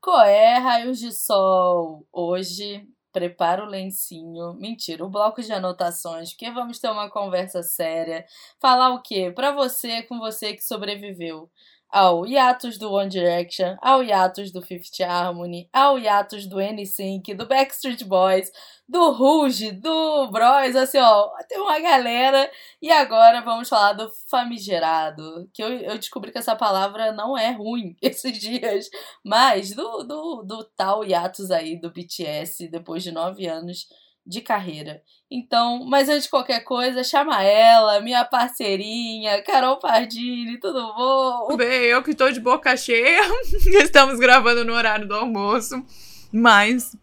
Qual é, raios de sol? Hoje, prepara o lencinho. Mentira, o bloco de anotações, porque vamos ter uma conversa séria. Falar o quê? Pra você, com você que sobreviveu ao hiatus do One Direction, ao hiatus do Fifth Harmony, ao hiatus do NSYNC, do Backstreet Boys, do Rouge, do Bros, assim, ó, tem uma galera. E agora vamos falar do famigerado, que eu, eu descobri que essa palavra não é ruim esses dias, mas do, do, do tal hiatus aí do BTS, depois de nove anos de carreira. Então, mas antes de qualquer coisa, chama ela, minha parceirinha, Carol Pardini, tudo bom? Bem, eu que tô de boca cheia, estamos gravando no horário do almoço, mas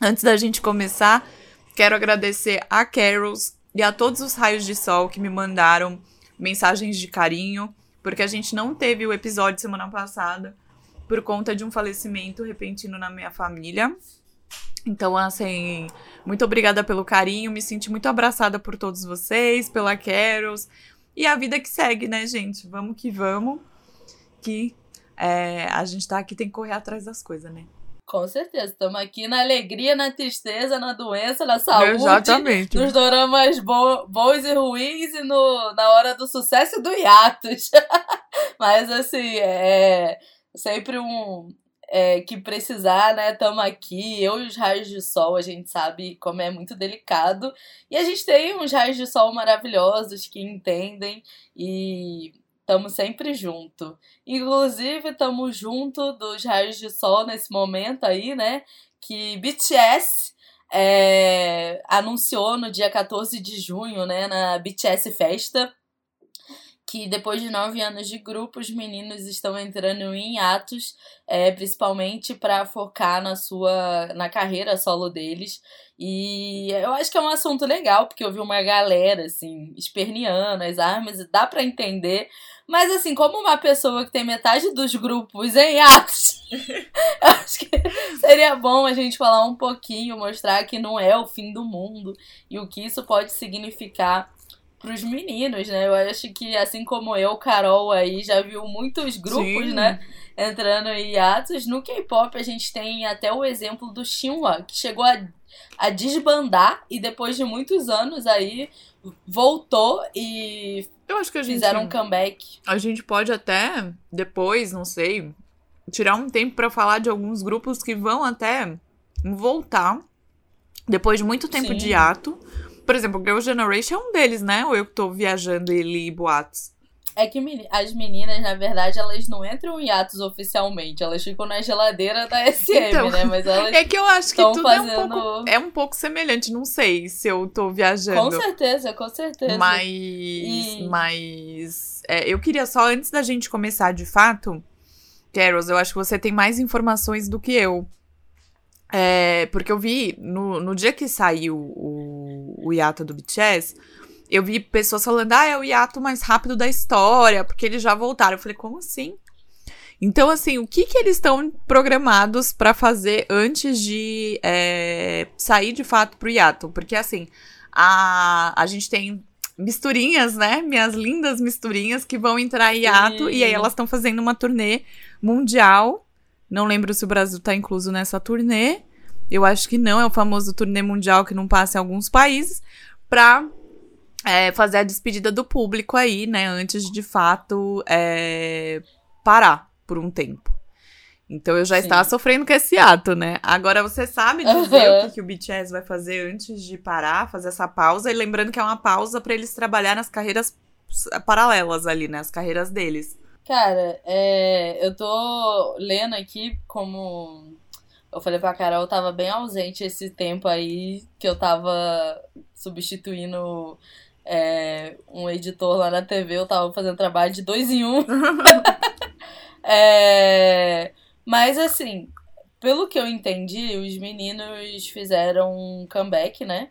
antes da gente começar, quero agradecer a Carols e a todos os raios de sol que me mandaram mensagens de carinho, porque a gente não teve o episódio semana passada por conta de um falecimento repentino na minha família. Então, assim, muito obrigada pelo carinho, me senti muito abraçada por todos vocês, pela Carols. E a vida que segue, né, gente? Vamos que vamos. Que é, a gente tá aqui, tem que correr atrás das coisas, né? Com certeza, estamos aqui na alegria, na tristeza, na doença, na saúde. Exatamente. Nos doramas bo bons e ruins e no, na hora do sucesso e do hiatus. Mas, assim, é sempre um, é, que precisar, né? Tamo aqui. Eu e os raios de sol, a gente sabe como é muito delicado. E a gente tem uns raios de sol maravilhosos que entendem e estamos sempre junto. Inclusive, estamos junto dos raios de sol nesse momento aí, né? Que BTS é, anunciou no dia 14 de junho, né? Na BTS Festa que depois de nove anos de grupo, os meninos estão entrando em atos, é, principalmente para focar na sua na carreira solo deles. E eu acho que é um assunto legal, porque eu vi uma galera assim, esperneando as armas, e dá para entender. Mas assim, como uma pessoa que tem metade dos grupos em atos, acho que seria bom a gente falar um pouquinho, mostrar que não é o fim do mundo e o que isso pode significar pros meninos, né? Eu acho que, assim como eu, Carol aí já viu muitos grupos, Sim. né? Entrando em hiatos. No K-pop a gente tem até o exemplo do Shinhwa, que chegou a, a desbandar e depois de muitos anos aí voltou e eu acho que a gente, fizeram um comeback. A gente pode até depois, não sei, tirar um tempo para falar de alguns grupos que vão até voltar depois de muito tempo Sim. de ato por exemplo, Girl Generation é um deles, né? Ou eu que tô viajando e li boatos? É que as meninas, na verdade, elas não entram em atos oficialmente. Elas ficam na geladeira da SM, então, né? Mas elas. É que eu acho que tudo fazendo... é, um pouco, é um pouco semelhante. Não sei se eu tô viajando. Com certeza, com certeza. Mas. E... Mas. É, eu queria só, antes da gente começar de fato, Carols, eu acho que você tem mais informações do que eu. É, porque eu vi, no, no dia que saiu o, o hiato do BTS, eu vi pessoas falando, ah, é o hiato mais rápido da história, porque eles já voltaram. Eu falei, como assim? Então, assim, o que que eles estão programados para fazer antes de é, sair de fato pro hiato? Porque, assim, a, a gente tem misturinhas, né? Minhas lindas misturinhas que vão entrar em hiato, Sim. e aí elas estão fazendo uma turnê mundial não lembro se o Brasil tá incluso nessa turnê. Eu acho que não, é o famoso turnê mundial que não passa em alguns países, pra é, fazer a despedida do público aí, né? Antes de, de fato, é, parar por um tempo. Então eu já Sim. estava sofrendo com esse ato, né? Agora você sabe dizer uhum. o que, que, o BTS vai fazer antes de parar, fazer essa pausa. E lembrando que é uma pausa para eles trabalhar nas carreiras paralelas ali, né? As carreiras deles. Cara, é, eu tô lendo aqui como. Eu falei pra Carol, eu tava bem ausente esse tempo aí que eu tava substituindo é, um editor lá na TV, eu tava fazendo trabalho de dois em um. é, mas assim, pelo que eu entendi, os meninos fizeram um comeback, né?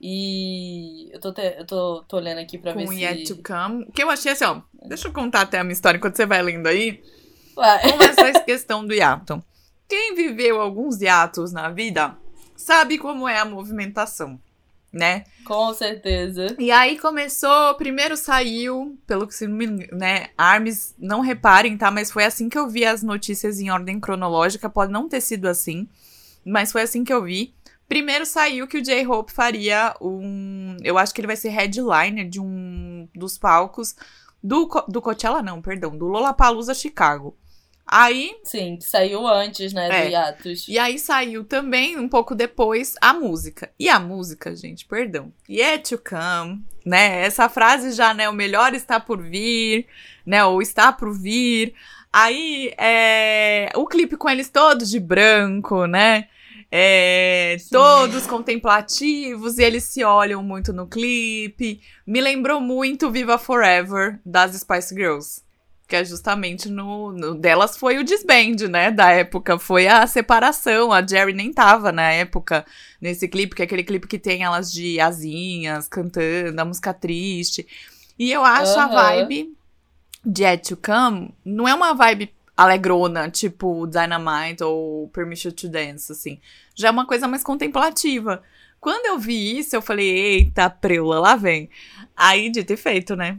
E eu tô, te, eu tô, tô lendo aqui pra Com ver se... Yet to Come. Que eu achei assim, ó. Deixa eu contar até a minha história enquanto você vai lendo aí. Ué. Como essa questão do hiato. Quem viveu alguns hiatos na vida sabe como é a movimentação. né? Com certeza. E aí começou, primeiro saiu, pelo que se né, Arms, não reparem, tá? Mas foi assim que eu vi as notícias em ordem cronológica, pode não ter sido assim, mas foi assim que eu vi. Primeiro saiu que o J-Hope faria um, eu acho que ele vai ser headliner de um dos palcos do, do Coachella não, perdão, do Lollapalooza Chicago. Aí. Sim, saiu antes, né, é. do. E aí saiu também, um pouco depois, a música. E a música, gente, perdão. Yet to come, né? Essa frase já, né? O melhor está por vir, né? Ou está por vir. Aí, é, o clipe com eles todos de branco, né? É, todos contemplativos e eles se olham muito no clipe. Me lembrou muito Viva Forever das Spice Girls que é justamente no, no, delas foi o disband, né, da época, foi a separação, a Jerry nem tava na época nesse clipe, que é aquele clipe que tem elas de asinhas, cantando, a música triste, e eu acho uhum. a vibe de Yet to Come, não é uma vibe alegrona, tipo Dynamite ou Permission to Dance, assim, já é uma coisa mais contemplativa. Quando eu vi isso, eu falei, eita, preula, lá vem. Aí, dito e feito, né?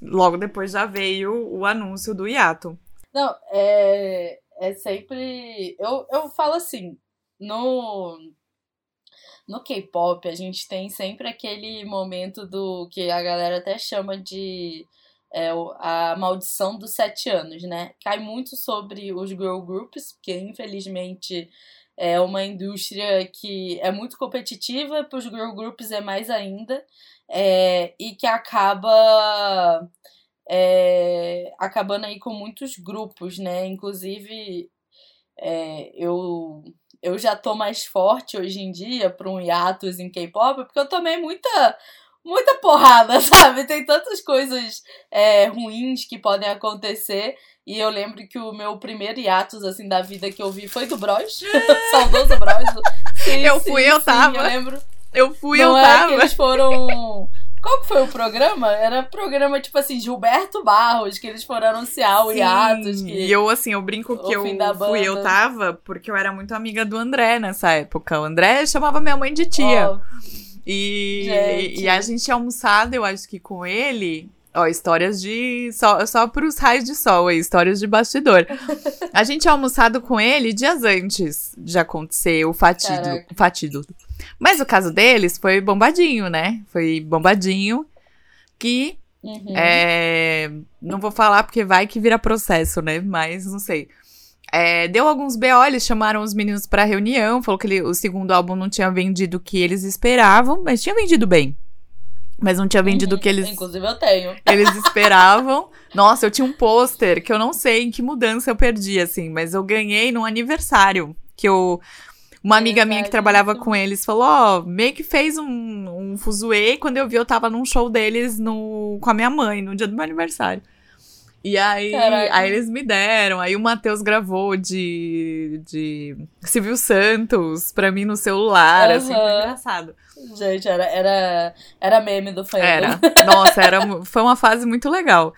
Logo depois já veio o anúncio do hiato. Não, é, é sempre. Eu, eu falo assim, no. No K-pop, a gente tem sempre aquele momento do que a galera até chama de é, a maldição dos sete anos, né? Cai muito sobre os girl groups, porque infelizmente é uma indústria que é muito competitiva, para os girl groups é mais ainda é, e que acaba é, acabando aí com muitos grupos, né? Inclusive, é, eu, eu já tô mais forte hoje em dia para um hiatus em K-pop, porque eu tomei muita muita porrada, sabe? Tem tantas coisas é, ruins que podem acontecer. E eu lembro que o meu primeiro hiatus, assim, da vida que eu vi foi do Bros. Saudoso Bros. Sim, eu fui, sim, eu tava. eu lembro. Eu fui, Não eu é tava. Que eles foram. Qual que foi o programa? Era programa, tipo assim, Gilberto Barros, que eles foram anunciar o Sim, hiatus. Que... E eu, assim, eu brinco que eu fui, eu tava, porque eu era muito amiga do André nessa época. O André chamava minha mãe de tia. Oh. E, e a gente tinha almoçado, eu acho que com ele. Ó, histórias de. Só, só pros raios de sol aí, histórias de bastidor. a gente tinha almoçado com ele dias antes de acontecer o fatido. O fatido mas o caso deles foi bombadinho, né? Foi bombadinho que. Uhum. É, não vou falar porque vai que vira processo, né? Mas não sei. É, deu alguns BO, eles chamaram os meninos pra reunião, falou que ele, o segundo álbum não tinha vendido o que eles esperavam, mas tinha vendido bem. Mas não tinha vendido o uhum. que eles. Inclusive eu tenho. Eles esperavam. Nossa, eu tinha um pôster que eu não sei em que mudança eu perdi, assim, mas eu ganhei num aniversário. Que eu uma amiga minha que trabalhava com eles falou, ó, oh, meio que fez um, um fuzuê. Quando eu vi, eu tava num show deles no, com a minha mãe, no dia do meu aniversário. E aí, aí eles me deram. Aí o Matheus gravou de, de Silvio Santos pra mim no celular, uhum. assim, foi engraçado. Gente, era, era, era meme do fandom. Era. Nossa, era, foi uma fase muito legal.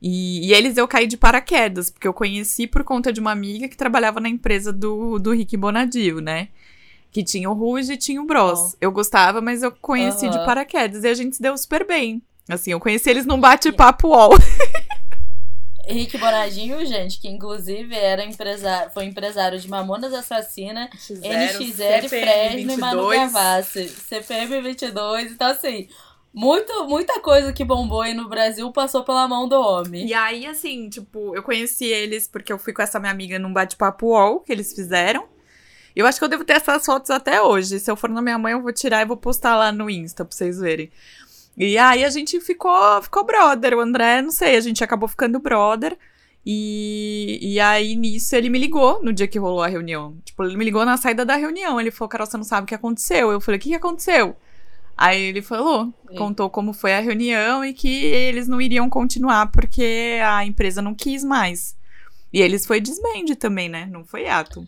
E, e, eles eu caí de paraquedas, porque eu conheci por conta de uma amiga que trabalhava na empresa do, do Rick Bonadio, né? Que tinha o Ruge e tinha o Bros. Oh. Eu gostava, mas eu conheci uhum. de paraquedas e a gente se deu super bem. Assim, eu conheci eles num bate-papo UOL. Rick Bonadinho, gente, que inclusive era empresário, foi empresário de Mamonas Assassina, NX0, Fresno e Manu Gavassi, CPM 22, então assim, muito, muita coisa que bombou aí no Brasil passou pela mão do homem. E aí, assim, tipo, eu conheci eles porque eu fui com essa minha amiga num bate-papo UOL que eles fizeram. Eu acho que eu devo ter essas fotos até hoje. Se eu for na minha mãe, eu vou tirar e vou postar lá no Insta pra vocês verem. E aí a gente ficou, ficou brother. O André, não sei, a gente acabou ficando brother. E, e aí, nisso, ele me ligou no dia que rolou a reunião. Tipo, ele me ligou na saída da reunião. Ele falou, Carol, você não sabe o que aconteceu. Eu falei, o que, que aconteceu? Aí ele falou, contou como foi a reunião e que eles não iriam continuar porque a empresa não quis mais. E eles foi desbande também, né? Não foi ato.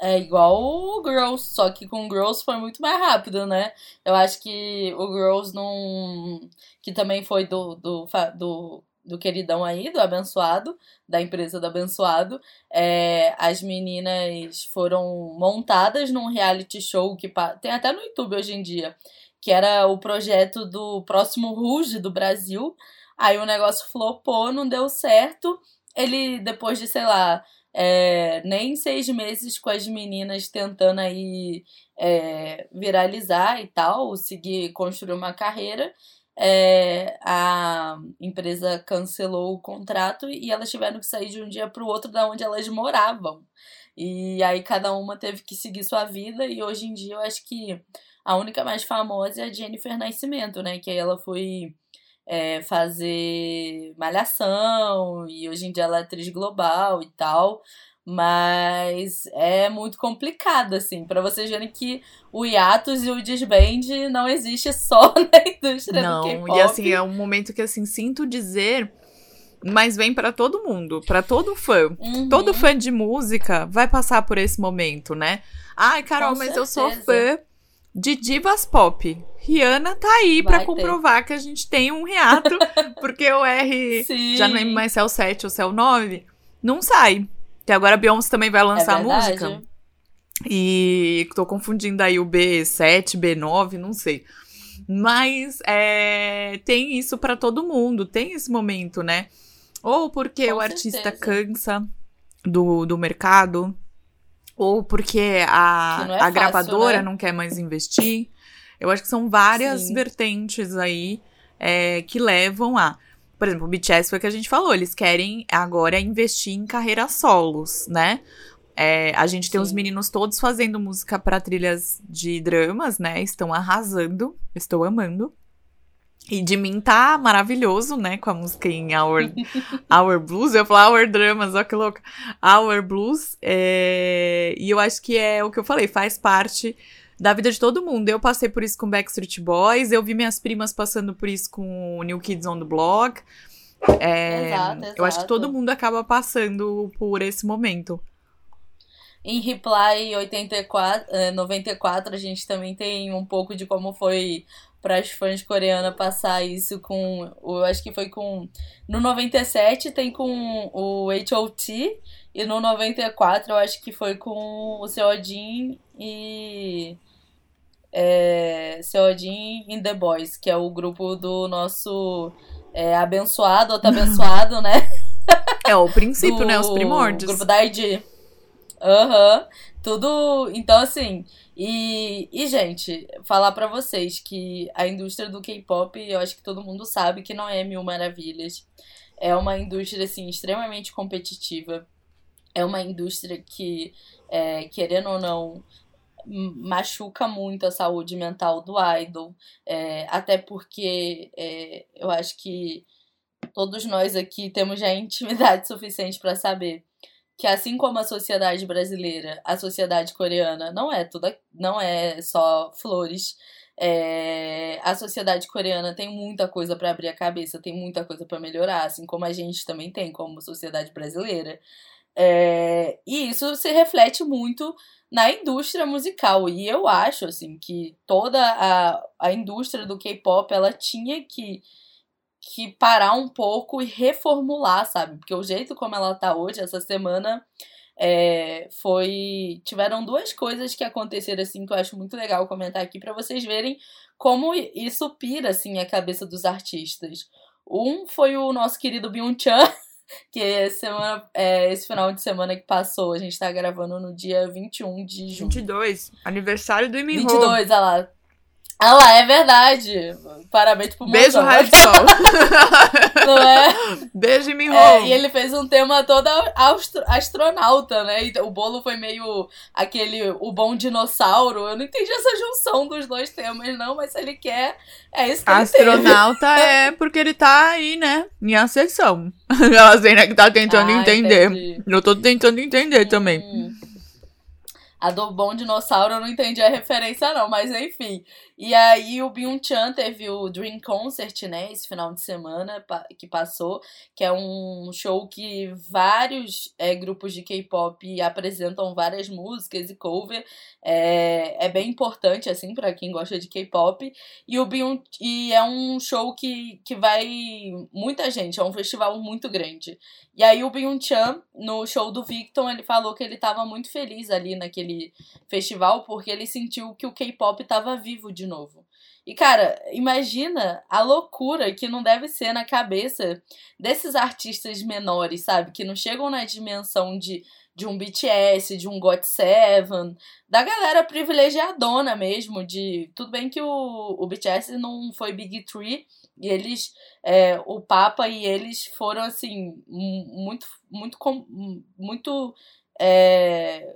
É igual o Girls, só que com o Girls foi muito mais rápido, né? Eu acho que o Girls não. Que também foi do, do, do do queridão aí, do abençoado, da empresa do abençoado. É, as meninas foram montadas num reality show que tem até no YouTube hoje em dia, que era o projeto do próximo Ruge do Brasil. Aí o negócio flopou, não deu certo. Ele, depois de, sei lá, é, nem seis meses com as meninas tentando aí é, viralizar e tal, seguir, construir uma carreira, é, a empresa cancelou o contrato e elas tiveram que sair de um dia para o outro da onde elas moravam. E aí cada uma teve que seguir sua vida e hoje em dia eu acho que a única mais famosa é a Jennifer Nascimento, né? Que ela foi é, fazer malhação e hoje em dia ela é atriz global e tal. Mas é muito complicado, assim, para vocês verem que o hiatus e o disband não existe só na indústria não, do K-pop. E assim, é um momento que, assim, sinto dizer, mas vem para todo mundo, para todo fã. Uhum. Todo fã de música vai passar por esse momento, né? Ai, Carol, Com mas certeza. eu sou fã de divas pop. Rihanna tá aí para comprovar que a gente tem um hiato, porque o R, Sim. já não lembro mais se é o 7 ou se é o 9, não sai. Que agora a Beyoncé também vai lançar é música. E tô confundindo aí o B7, B9, não sei. Mas é, tem isso para todo mundo, tem esse momento, né? Ou porque Com o artista cansa do, do mercado, ou porque a, é a fácil, gravadora né? não quer mais investir. Eu acho que são várias Sim. vertentes aí é, que levam a. Por exemplo, o BTS foi o que a gente falou, eles querem agora investir em carreiras solos, né? É, a gente tem Sim. os meninos todos fazendo música para trilhas de dramas, né? Estão arrasando, estou amando. E de mim tá maravilhoso, né? Com a música em Our, Our Blues. Eu falo Our Dramas, ó que louco. Our Blues. É... E eu acho que é o que eu falei, faz parte da vida de todo mundo. Eu passei por isso com Backstreet Boys, eu vi minhas primas passando por isso com New Kids on the Block. É, exato, exato. Eu acho que todo mundo acaba passando por esse momento. Em Reply 84, 94, eh, a gente também tem um pouco de como foi para as fãs coreanas passar isso com. Eu acho que foi com. No 97 tem com o H.O.T. E no 94 eu acho que foi com o Seodin e é, Seodin in The Boys, que é o grupo do nosso é, abençoado, outro abençoado, né? É o princípio, do, né? Os primórdios. grupo da ID. Aham. Uhum. Tudo. Então, assim. E, e, gente, falar para vocês que a indústria do K-pop, eu acho que todo mundo sabe que não é mil maravilhas. É uma indústria, assim, extremamente competitiva. É uma indústria que, é, querendo ou não, machuca muito a saúde mental do idol, é, até porque é, eu acho que todos nós aqui temos já intimidade suficiente para saber que assim como a sociedade brasileira, a sociedade coreana não é tudo, não é só flores. É, a sociedade coreana tem muita coisa para abrir a cabeça, tem muita coisa para melhorar, assim como a gente também tem como sociedade brasileira. É, e isso se reflete muito na indústria musical. E eu acho, assim, que toda a, a indústria do K-pop, ela tinha que, que parar um pouco e reformular, sabe? Porque o jeito como ela tá hoje, essa semana, é, foi... Tiveram duas coisas que aconteceram, assim, que eu acho muito legal comentar aqui para vocês verem como isso pira, assim, a cabeça dos artistas. Um foi o nosso querido Byung-chan, que semana, é, esse final de semana que passou, a gente tá gravando no dia 21 de junho. 22, aniversário do Imiho. 22, olha lá. Ah lá, é verdade. Parabéns pro Beijo, Raio de Sol. Não é? Beijo, Miho. É, e ele fez um tema todo astro astronauta, né? E o bolo foi meio aquele, o bom dinossauro. Eu não entendi essa junção dos dois temas, não, mas se ele quer, é isso que Astronauta é porque ele tá aí, né? Em ascensão. Ela assim, né, que tá tentando ah, entender. Entendi. Eu tô tentando entender hum. também. A do Bom Dinossauro eu não entendi a referência, não, mas enfim. E aí o Byung-chan teve o Dream Concert, né, esse final de semana que passou, que é um show que vários é, grupos de K-pop apresentam várias músicas e cover. É, é bem importante, assim, para quem gosta de K-pop. E, o Byung, e é um show que, que vai muita gente, é um festival muito grande. E aí o Byung-chan, no show do Victor, ele falou que ele estava muito feliz ali naquele festival, porque ele sentiu que o K-pop estava vivo de novo. E, cara, imagina a loucura que não deve ser na cabeça desses artistas menores, sabe? Que não chegam na dimensão de, de um BTS, de um GOT7, da galera privilegiadona mesmo, de... Tudo bem que o, o BTS não foi Big Three, e eles, é, o Papa e eles foram, assim, muito, muito, muito... É,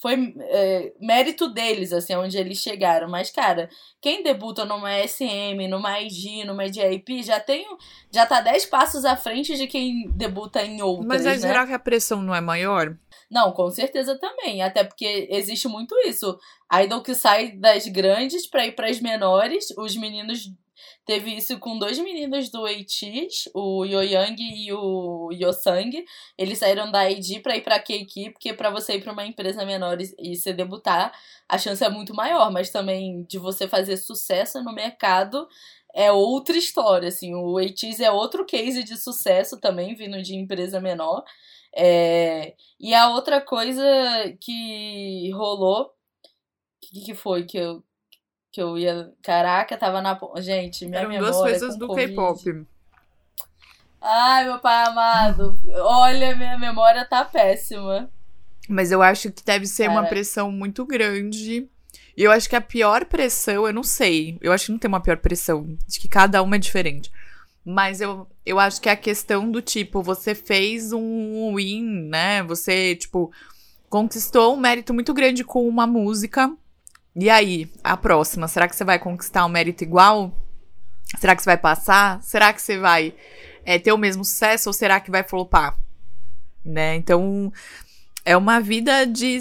foi é, mérito deles, assim, onde eles chegaram. Mas, cara, quem debuta numa SM, numa IG, numa JIP, já tem. Já tá 10 passos à frente de quem debuta em outras. Mas aí, né? será que a pressão não é maior? Não, com certeza também. Até porque existe muito isso. A idol que sai das grandes para ir para as menores, os meninos Teve isso com dois meninos do ATEEZ, o Yoyang e o Yosang. Eles saíram da ID para ir para KK, porque para você ir para uma empresa menor e, se debutar, a chance é muito maior, mas também de você fazer sucesso no mercado é outra história, assim, o ATEEZ é outro case de sucesso também, vindo de empresa menor. É... E a outra coisa que rolou, o que, que foi que eu, que eu ia. Caraca, tava na. Gente, minha Eram memória. duas coisas do K-pop. Ai, meu pai amado. Olha, minha memória tá péssima. Mas eu acho que deve ser Cara. uma pressão muito grande. E eu acho que a pior pressão, eu não sei. Eu acho que não tem uma pior pressão. Acho que cada uma é diferente. Mas eu, eu acho que é a questão do tipo, você fez um win, né? Você, tipo, conquistou um mérito muito grande com uma música e aí, a próxima, será que você vai conquistar um mérito igual? Será que você vai passar? Será que você vai é, ter o mesmo sucesso ou será que vai flopar? Né? Então, é uma vida de.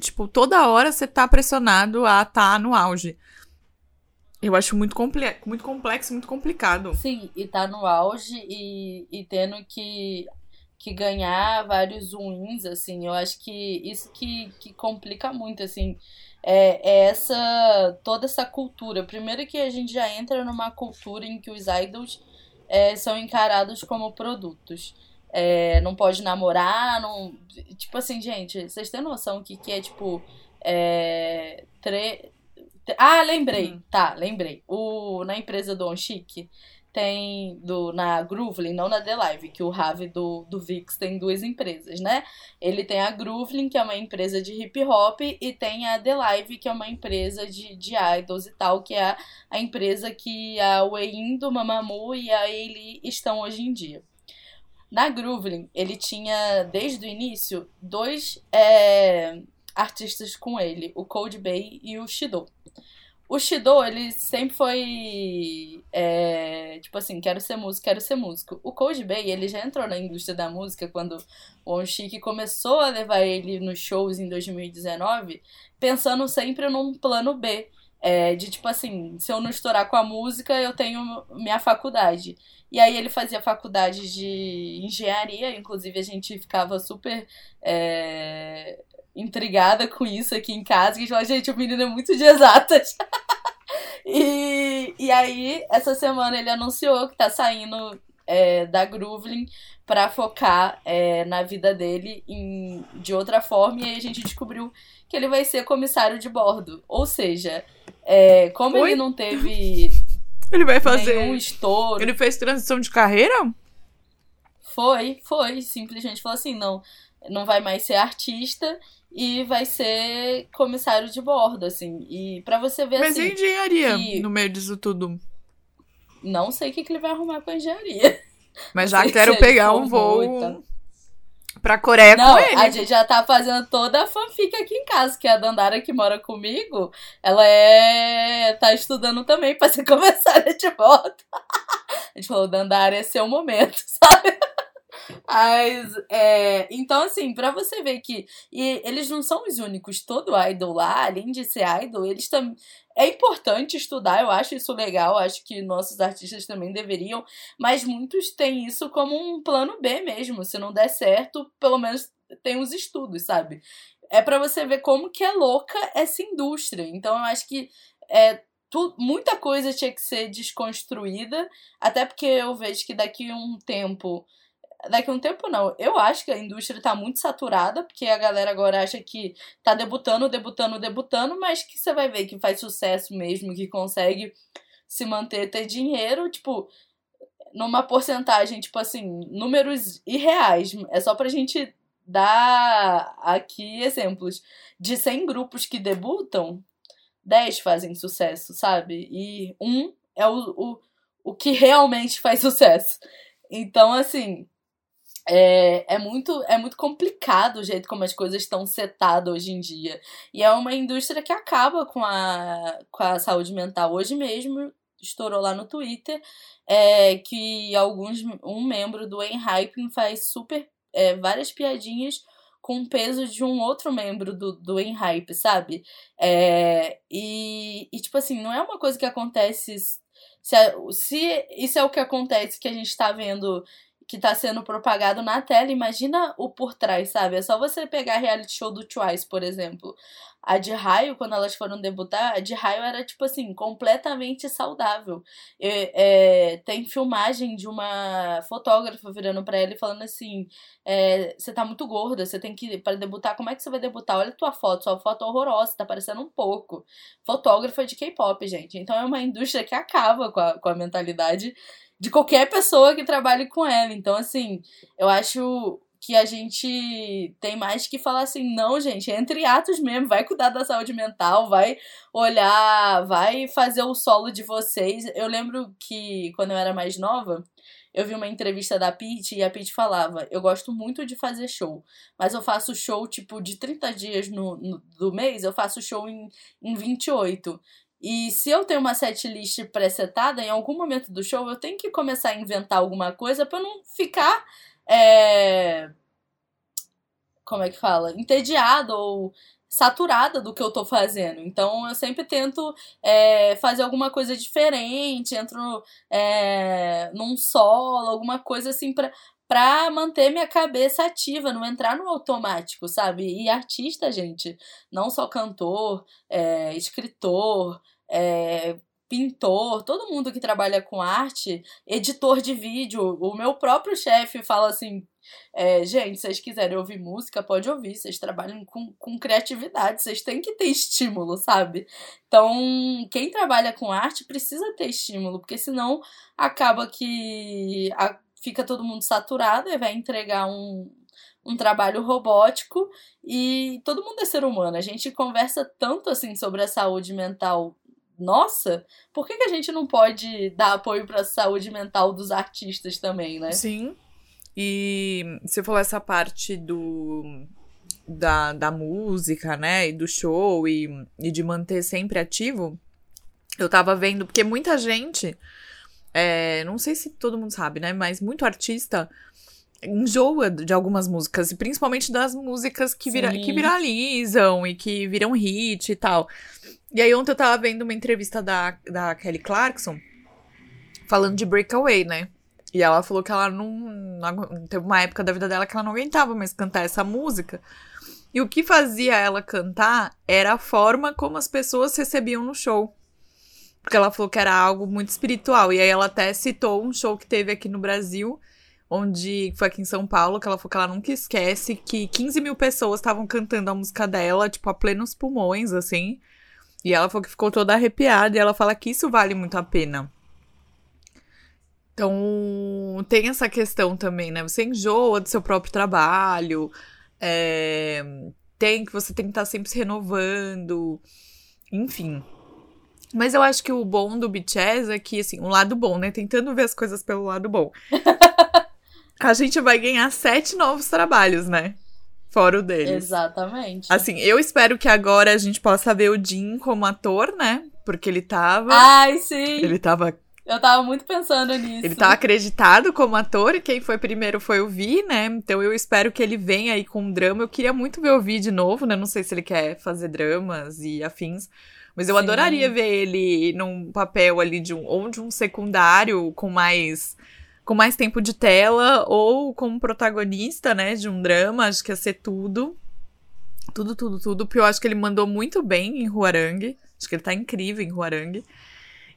Tipo, toda hora você tá pressionado a estar tá no auge. Eu acho muito, comple muito complexo, muito complicado. Sim, e tá no auge e, e tendo que, que ganhar vários wins, assim. Eu acho que isso que, que complica muito, assim é, é, essa toda essa cultura. Primeiro que a gente já entra numa cultura em que os idols é, são encarados como produtos. É, não pode namorar, não. Tipo assim, gente, vocês têm noção que, que é tipo. É, tre... Ah, lembrei. Uhum. Tá, lembrei. O, na empresa do On Chic, tem do, na Groovlin, não na The Live, que o Ravi do, do Vix tem duas empresas, né? Ele tem a Groovlin, que é uma empresa de hip hop, e tem a The Live, que é uma empresa de, de idols e tal, que é a, empresa que a Wein do Mamamoo e a Eli estão hoje em dia. Na Groovlin, ele tinha, desde o início, dois é, artistas com ele, o Cold Bay e o Shido. O Shido, ele sempre foi. É, tipo assim, quero ser músico, quero ser músico. O Cold Bay, ele já entrou na indústria da música quando o Onshik começou a levar ele nos shows em 2019, pensando sempre num plano B. É, de tipo assim, se eu não estourar com a música, eu tenho minha faculdade. E aí ele fazia faculdade de engenharia, inclusive a gente ficava super. É, intrigada com isso aqui em casa, que fala, gente, o menino é muito de exatas. e, e aí, essa semana ele anunciou que tá saindo é, da Groovlin para focar é, na vida dele em, de outra forma, e aí a gente descobriu que ele vai ser comissário de bordo. Ou seja, é, como Oi? ele não teve. Ele vai fazer. um estouro. Ele fez transição de carreira? Foi, foi. Simplesmente falou assim: não, não vai mais ser artista e vai ser comissário de bordo, assim. E para você ver Mas assim. Mas e engenharia que... no meio disso tudo? Não sei o que, que ele vai arrumar com a engenharia. Mas já quero pegar um voo então. pra Coreia Não, com ele. A gente já tá fazendo toda a fanfic aqui em casa, que a Dandara que mora comigo, ela é. tá estudando também pra ser comissária de bordo. A gente falou, Dandara, esse é o momento, sabe? Mas, é, então, assim, para você ver que e eles não são os únicos, todo idol lá, além de ser idol, eles também. É importante estudar, eu acho isso legal, acho que nossos artistas também deveriam, mas muitos têm isso como um plano B mesmo. Se não der certo, pelo menos tem os estudos, sabe? É para você ver como que é louca essa indústria. Então eu acho que é, muita coisa tinha que ser desconstruída, até porque eu vejo que daqui a um tempo daqui a um tempo não. Eu acho que a indústria tá muito saturada, porque a galera agora acha que tá debutando, debutando, debutando, mas que você vai ver que faz sucesso mesmo, que consegue se manter, ter dinheiro, tipo, numa porcentagem, tipo assim, números irreais. É só pra gente dar aqui exemplos. De 100 grupos que debutam, 10 fazem sucesso, sabe? E um é o, o, o que realmente faz sucesso. Então, assim, é, é, muito, é muito complicado o jeito como as coisas estão setadas hoje em dia. E é uma indústria que acaba com a, com a saúde mental. Hoje mesmo estourou lá no Twitter é, que alguns um membro do Enhypen faz super é, várias piadinhas com o peso de um outro membro do, do Enhype, sabe? É, e, e, tipo assim, não é uma coisa que acontece. Se, se isso é o que acontece que a gente tá vendo que tá sendo propagado na tela, imagina o por trás, sabe? É só você pegar a reality show do Twice, por exemplo. A de Raio, quando elas foram debutar, a de Raio era, tipo assim, completamente saudável. É, é, tem filmagem de uma fotógrafa virando pra ela e falando assim: é, você tá muito gorda, você tem que. para debutar, como é que você vai debutar? Olha a tua foto, sua foto é horrorosa, tá parecendo um pouco. Fotógrafa de K-pop, gente. Então é uma indústria que acaba com a, com a mentalidade de qualquer pessoa que trabalhe com ela. Então, assim, eu acho que a gente tem mais que falar assim, não, gente, entre atos mesmo, vai cuidar da saúde mental, vai olhar, vai fazer o solo de vocês. Eu lembro que quando eu era mais nova, eu vi uma entrevista da Pete e a Pete falava: Eu gosto muito de fazer show, mas eu faço show tipo de 30 dias no, no do mês, eu faço show em, em 28. E se eu tenho uma setlist presetada, em algum momento do show eu tenho que começar a inventar alguma coisa para não ficar. É... Como é que fala? Entediado ou saturada do que eu tô fazendo. Então eu sempre tento é, fazer alguma coisa diferente, entro é, num solo, alguma coisa assim pra, pra manter minha cabeça ativa, não entrar no automático, sabe? E artista, gente, não só cantor, é, escritor, é, pintor, todo mundo que trabalha com arte, editor de vídeo. O meu próprio chefe fala assim: é, gente, se vocês quiserem ouvir música, pode ouvir. Vocês trabalham com, com criatividade, vocês têm que ter estímulo, sabe? Então, quem trabalha com arte precisa ter estímulo, porque senão acaba que a, fica todo mundo saturado e vai entregar um, um trabalho robótico e todo mundo é ser humano. A gente conversa tanto assim sobre a saúde mental nossa, por que, que a gente não pode dar apoio para a saúde mental dos artistas também, né? Sim. E você falou essa parte do da, da música, né? E do show e, e de manter sempre ativo. Eu tava vendo, porque muita gente. É, não sei se todo mundo sabe, né? Mas muito artista enjoa de algumas músicas, e principalmente das músicas que, vira, que viralizam e que viram hit e tal. E aí ontem eu tava vendo uma entrevista da, da Kelly Clarkson falando de Breakaway, né? E ela falou que ela não, não. Teve uma época da vida dela que ela não aguentava mais cantar essa música. E o que fazia ela cantar era a forma como as pessoas recebiam no show. Porque ela falou que era algo muito espiritual. E aí ela até citou um show que teve aqui no Brasil, onde foi aqui em São Paulo, que ela falou que ela nunca esquece que 15 mil pessoas estavam cantando a música dela, tipo, a plenos pulmões, assim. E ela falou que ficou toda arrepiada e ela fala que isso vale muito a pena. Então, tem essa questão também, né? Você enjoa do seu próprio trabalho, é... tem que você tem que estar sempre se renovando, enfim. Mas eu acho que o bom do BTS é que, assim, um lado bom, né? Tentando ver as coisas pelo lado bom. a gente vai ganhar sete novos trabalhos, né? Fora o deles. Exatamente. Assim, eu espero que agora a gente possa ver o Jin como ator, né? Porque ele tava. Ai, sim! Ele tava Eu tava muito pensando nisso. Ele tá acreditado como ator e quem foi primeiro foi o Vi, né? Então eu espero que ele venha aí com um drama. Eu queria muito ver o Vi de novo, né? Não sei se ele quer fazer dramas e afins. Mas eu Sim. adoraria ver ele num papel ali de um ou de um secundário com mais com mais tempo de tela ou como protagonista, né, de um drama, acho que ia ser tudo. Tudo, tudo, tudo. Porque eu acho que ele mandou muito bem em Huarang. Acho que ele tá incrível em Huarang.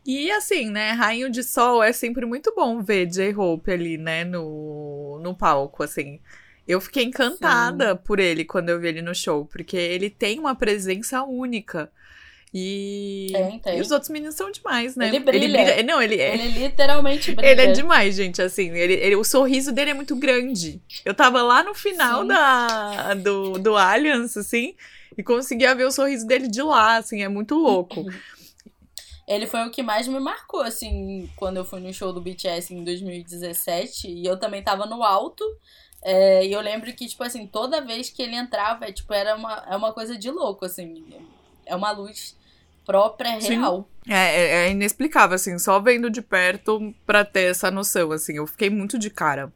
E assim, né, Rainho de Sol é sempre muito bom ver J-Hope ali, né, no, no palco, assim. Eu fiquei encantada Sim. por ele quando eu vi ele no show, porque ele tem uma presença única. E... Tem, tem. e os outros meninos são demais, né? Ele brilha. Ele brilha. Não, ele é. Ele literalmente brilha. Ele é demais, gente. Assim, ele, ele, o sorriso dele é muito grande. Eu tava lá no final da, do, do Alliance, assim, e conseguia ver o sorriso dele de lá, assim, é muito louco. ele foi o que mais me marcou, assim, quando eu fui no show do BTS em 2017. E eu também tava no alto. É, e eu lembro que, tipo assim, toda vez que ele entrava, tipo, era uma, é uma coisa de louco, assim. É uma luz própria, real. É, é, é, inexplicável, assim, só vendo de perto pra ter essa noção, assim. Eu fiquei muito de cara.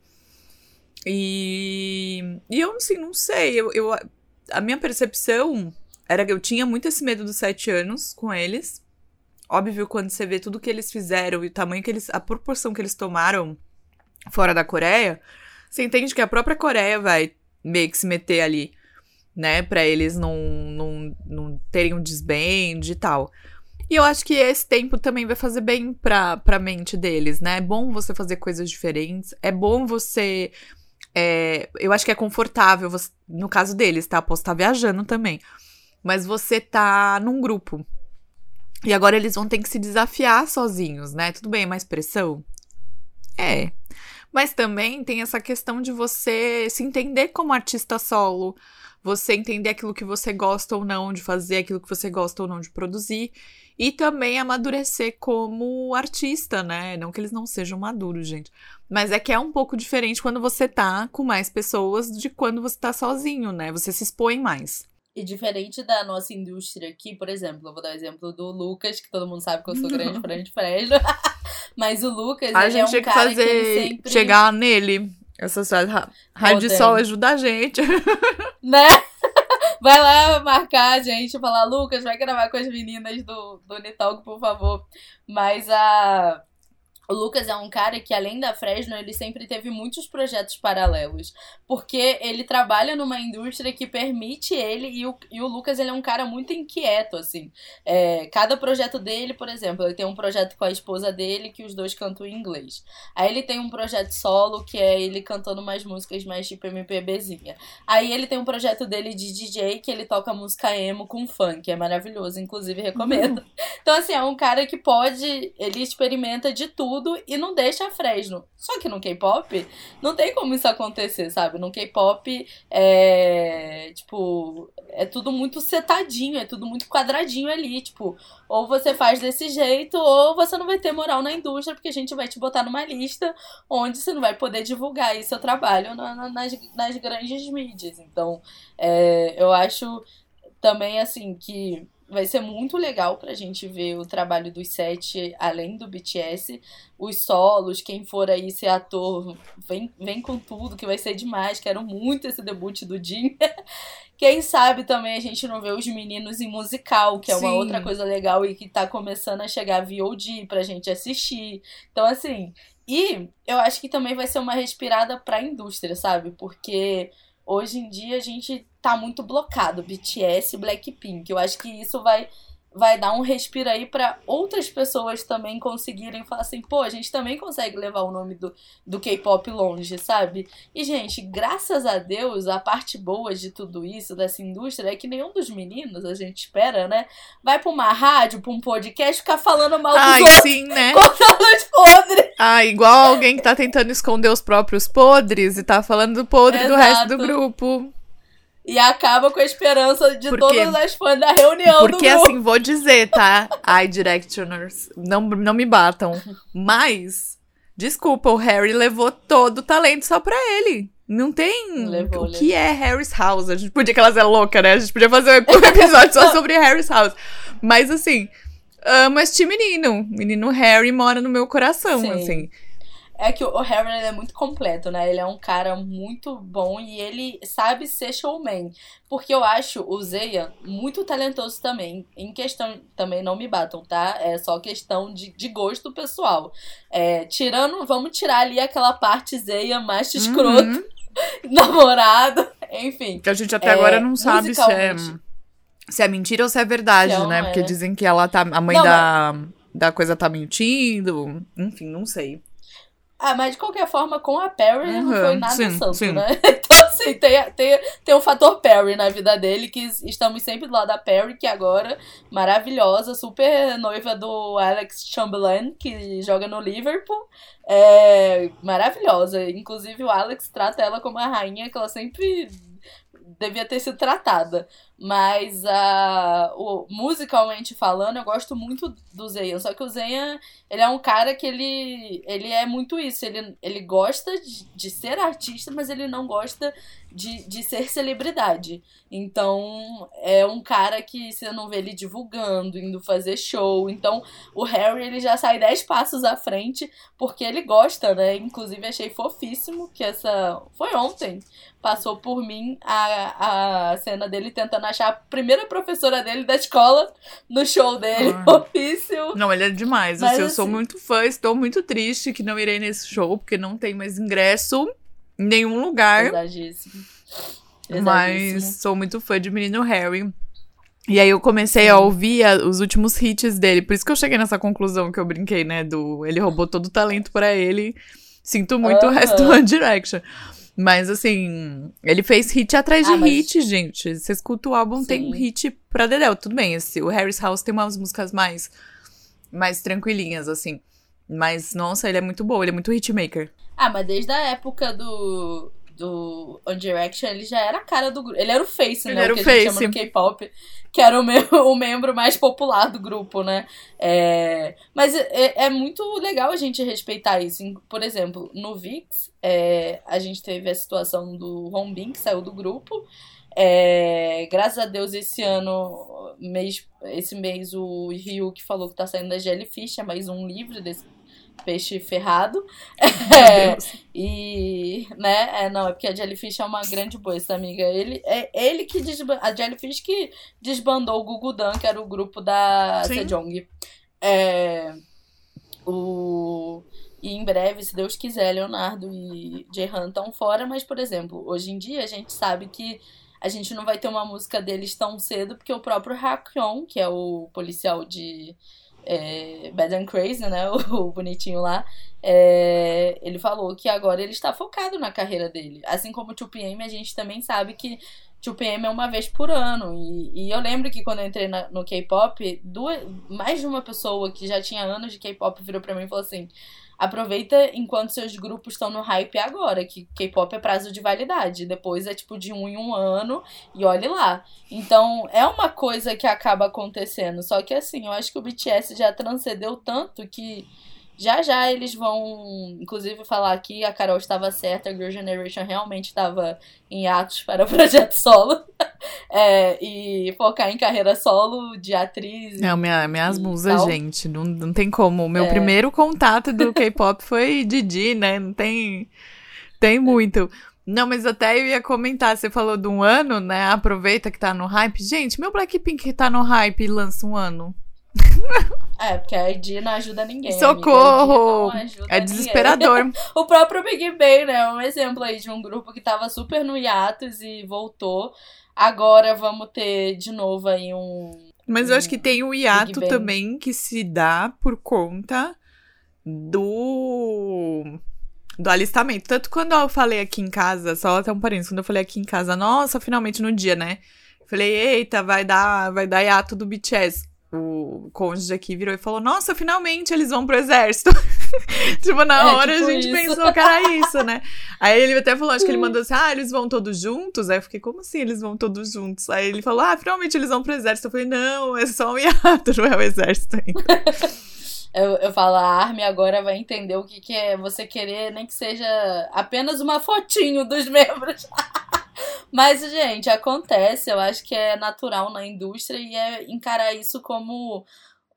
E, e eu, assim, não sei. Eu, eu, a minha percepção era que eu tinha muito esse medo dos sete anos com eles. Óbvio, quando você vê tudo que eles fizeram e o tamanho que eles. a proporção que eles tomaram fora da Coreia, você entende que a própria Coreia vai meio que se meter ali, né? Pra eles não, não, não terem um desbande e tal. E eu acho que esse tempo também vai fazer bem pra, pra mente deles, né? É bom você fazer coisas diferentes, é bom você. É, eu acho que é confortável, você, no caso deles, tá? Posso estar viajando também. Mas você tá num grupo, e agora eles vão ter que se desafiar sozinhos, né? Tudo bem, é mais pressão? É. Mas também tem essa questão de você se entender como artista solo, você entender aquilo que você gosta ou não de fazer, aquilo que você gosta ou não de produzir, e também amadurecer como artista, né? Não que eles não sejam maduros, gente. Mas é que é um pouco diferente quando você tá com mais pessoas de quando você tá sozinho, né? Você se expõe mais. E diferente da nossa indústria aqui, por exemplo, eu vou dar o exemplo do Lucas, que todo mundo sabe que eu sou grande fã de Fresno. Mas o Lucas, a ele é gente é um que cara fazer, que sempre... chegar nele. Essa raio de sol ajuda a gente. Né? Vai lá marcar a gente, falar, Lucas, vai gravar com as meninas do, do Unitalk, por favor. Mas a o Lucas é um cara que, além da Fresno, ele sempre teve muitos projetos paralelos. Porque ele trabalha numa indústria que permite ele, e o, e o Lucas ele é um cara muito inquieto, assim. É, cada projeto dele, por exemplo, ele tem um projeto com a esposa dele que os dois cantam em inglês. Aí ele tem um projeto solo, que é ele cantando umas músicas mais tipo MPBzinha. Aí ele tem um projeto dele de DJ, que ele toca música emo com funk, é maravilhoso, inclusive recomendo. Então, assim, é um cara que pode, ele experimenta de tudo tudo e não deixa Fresno. Só que no K-pop não tem como isso acontecer, sabe? No K-pop é. Tipo, é tudo muito setadinho, é tudo muito quadradinho ali. Tipo, ou você faz desse jeito, ou você não vai ter moral na indústria, porque a gente vai te botar numa lista onde você não vai poder divulgar aí seu trabalho nas, nas grandes mídias. Então, é, eu acho também assim que vai ser muito legal pra gente ver o trabalho dos sete, além do BTS. Os solos, quem for aí ser ator, vem, vem com tudo, que vai ser demais. Quero muito esse debut do Jin. Quem sabe também a gente não vê os meninos em musical, que é uma Sim. outra coisa legal e que tá começando a chegar VOD pra gente assistir. Então, assim. E eu acho que também vai ser uma respirada pra indústria, sabe? Porque hoje em dia a gente tá muito blocado, BTS Blackpink. Eu acho que isso vai vai dar um respiro aí para outras pessoas também conseguirem falar assim, pô, a gente também consegue levar o nome do, do K-pop longe, sabe? E, gente, graças a Deus, a parte boa de tudo isso, dessa indústria, é que nenhum dos meninos, a gente espera, né, vai pra uma rádio, pra um podcast, ficar falando mal dos Ai, outros, sim, né? contando os podres. Ah, igual alguém que tá tentando esconder os próprios podres e tá falando do podre Exato. do resto do grupo. E acaba com a esperança de Porque... todas as fãs da reunião Porque assim, vou dizer, tá? Ai, Directioners, não, não me batam. Mas, desculpa, o Harry levou todo o talento só pra ele. Não tem. Levou, o levou. que é Harry's House? A gente podia, que ela é louca, né? A gente podia fazer um episódio só sobre Harry's House. Mas assim, amo este menino. Menino Harry mora no meu coração, Sim. assim. É que o Harry é muito completo, né? Ele é um cara muito bom e ele sabe ser showman. Porque eu acho o Zeia muito talentoso também. Em questão, também não me batam, tá? É só questão de, de gosto pessoal. É, tirando, vamos tirar ali aquela parte Zeia mais escroto, uhum. namorado, enfim. Que a gente até é, agora não sabe se é, se é mentira ou se é verdade, se é, né? Porque é. dizem que ela tá. A mãe não, da, mas... da coisa tá mentindo. Enfim, não sei. Ah, mas de qualquer forma, com a Perry uhum, não foi nada sim, santo, sim. né? Então, assim, tem, tem, tem o fator Perry na vida dele, que estamos sempre do lado da Perry, que agora, maravilhosa, super noiva do Alex Chamberlain, que joga no Liverpool. É maravilhosa. Inclusive, o Alex trata ela como a rainha que ela sempre devia ter sido tratada. Mas uh, o, musicalmente falando, eu gosto muito do Zeyan. Só que o Zeyan, ele é um cara que ele, ele é muito isso. Ele, ele gosta de, de ser artista, mas ele não gosta de, de ser celebridade. Então, é um cara que você não vê ele divulgando, indo fazer show. Então, o Harry, ele já sai dez passos à frente, porque ele gosta, né? Inclusive, achei fofíssimo que essa... Foi ontem. Passou por mim a, a cena dele tentando achar a primeira professora dele da escola no show dele. Ah. Fofíssimo. Não, ele é demais. Mas, assim, eu sou assim muito fã, estou muito triste que não irei nesse show, porque não tem mais ingresso em nenhum lugar. Exagíssimo. Mas sou muito fã de Menino Harry. E aí eu comecei Sim. a ouvir a, os últimos hits dele. Por isso que eu cheguei nessa conclusão que eu brinquei, né? Do ele roubou todo o talento para ele. Sinto muito o resto do One Direction. Mas assim, ele fez hit atrás de ah, mas... hit, gente. Você escuta o álbum, Sim. tem hit pra Dedel. Tudo bem, esse, o Harris House tem umas músicas mais, mais tranquilinhas, assim. Mas, nossa, ele é muito bom, ele é muito hitmaker. Ah, mas desde a época do, do One Direction, ele já era a cara do grupo. Ele era o face, ele né? Era o que face. a gente chama no K-pop. Que era o, meu, o membro mais popular do grupo, né? É, mas é, é, muito legal a gente respeitar isso. Por exemplo, no VIX, é, a gente teve a situação do Rombin, que saiu do grupo. É, graças a Deus, esse ano, mês, esse mês, o Ryu que falou que tá saindo da Jellyfish, é mais um livro desse peixe ferrado. É, e, né, é, não, é porque a Jellyfish é uma grande boa, essa amiga. Ele, é ele que desbandou, a Jellyfish que desbandou o Gugudan, que era o grupo da Sim. Sejong. É, o, e em breve, se Deus quiser, Leonardo e Jehan estão fora, mas, por exemplo, hoje em dia a gente sabe que a gente não vai ter uma música deles tão cedo, porque o próprio Hakyon, que é o policial de é, Bad and Crazy, né? O, o bonitinho lá. É, ele falou que agora ele está focado na carreira dele. Assim como o 2PM, a gente também sabe que 2PM é uma vez por ano. E, e eu lembro que quando eu entrei na, no K-pop, mais de uma pessoa que já tinha anos de K-pop virou pra mim e falou assim: aproveita enquanto seus grupos estão no hype agora, que K-pop é prazo de validade. Depois é tipo de um em um ano e olhe lá. Então é uma coisa que acaba acontecendo. Só que assim, eu acho que o BTS já transcendeu tanto que já já eles vão, inclusive, falar aqui, a Carol estava certa, a Girl Generation realmente estava em atos para o projeto solo. é, e focar em carreira solo de atriz. Não, minha, minhas musas, gente, não, não tem como. O meu é. primeiro contato do K-pop foi Didi, né? Não tem, tem muito. Não, mas até eu ia comentar, você falou de um ano, né? Aproveita que tá no hype. Gente, meu Blackpink tá no hype e lança um ano. É, porque a ID não ajuda ninguém. Socorro! Ajuda é desesperador. o próprio Big Bang, né? É um exemplo aí de um grupo que tava super no hiatus e voltou. Agora vamos ter de novo aí um. Mas eu acho que tem o hiato também que se dá por conta do do alistamento. Tanto quando eu falei aqui em casa, só até um parênteses, quando eu falei aqui em casa, nossa, finalmente no dia, né? Falei, eita, vai dar, vai dar hiato do BTS o cônjuge aqui virou e falou: Nossa, finalmente eles vão pro exército. tipo, na é, hora tipo a gente isso. pensou que era isso, né? Aí ele até falou: Acho que ele mandou assim: Ah, eles vão todos juntos? Aí eu fiquei: Como assim eles vão todos juntos? Aí ele falou: Ah, finalmente eles vão pro exército. Eu falei: Não, é só um hiato, não é o exército ainda. eu, eu falo: A Army agora vai entender o que, que é você querer, nem que seja apenas uma fotinho dos membros. Mas, gente, acontece, eu acho que é natural na indústria e é encarar isso como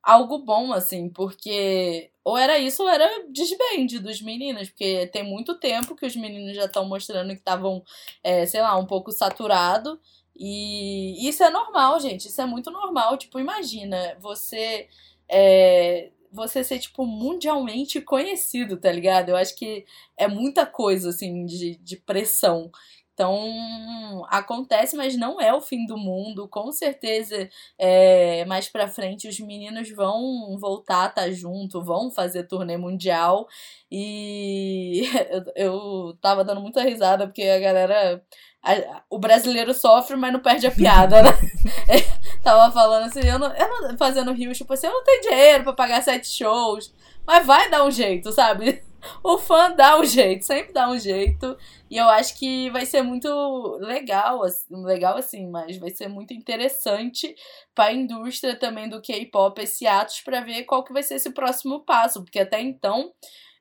algo bom, assim, porque ou era isso ou era desbande dos meninos, porque tem muito tempo que os meninos já estão mostrando que estavam, é, sei lá, um pouco saturado. E isso é normal, gente. Isso é muito normal. Tipo, imagina você. É, você ser, tipo, mundialmente conhecido, tá ligado? Eu acho que é muita coisa, assim, de, de pressão. Então, acontece, mas não é o fim do mundo. Com certeza, é, mais pra frente, os meninos vão voltar a estar tá junto, vão fazer turnê mundial. E eu, eu tava dando muita risada, porque a galera. A, o brasileiro sofre, mas não perde a piada, né? tava falando assim, eu não, eu não fazendo rios, tipo assim, eu não tenho dinheiro para pagar sete shows, mas vai dar um jeito, sabe? O fã dá um jeito, sempre dá um jeito. E eu acho que vai ser muito legal, legal assim, mas vai ser muito interessante para a indústria também do K-pop esse atos para ver qual que vai ser esse próximo passo, porque até então,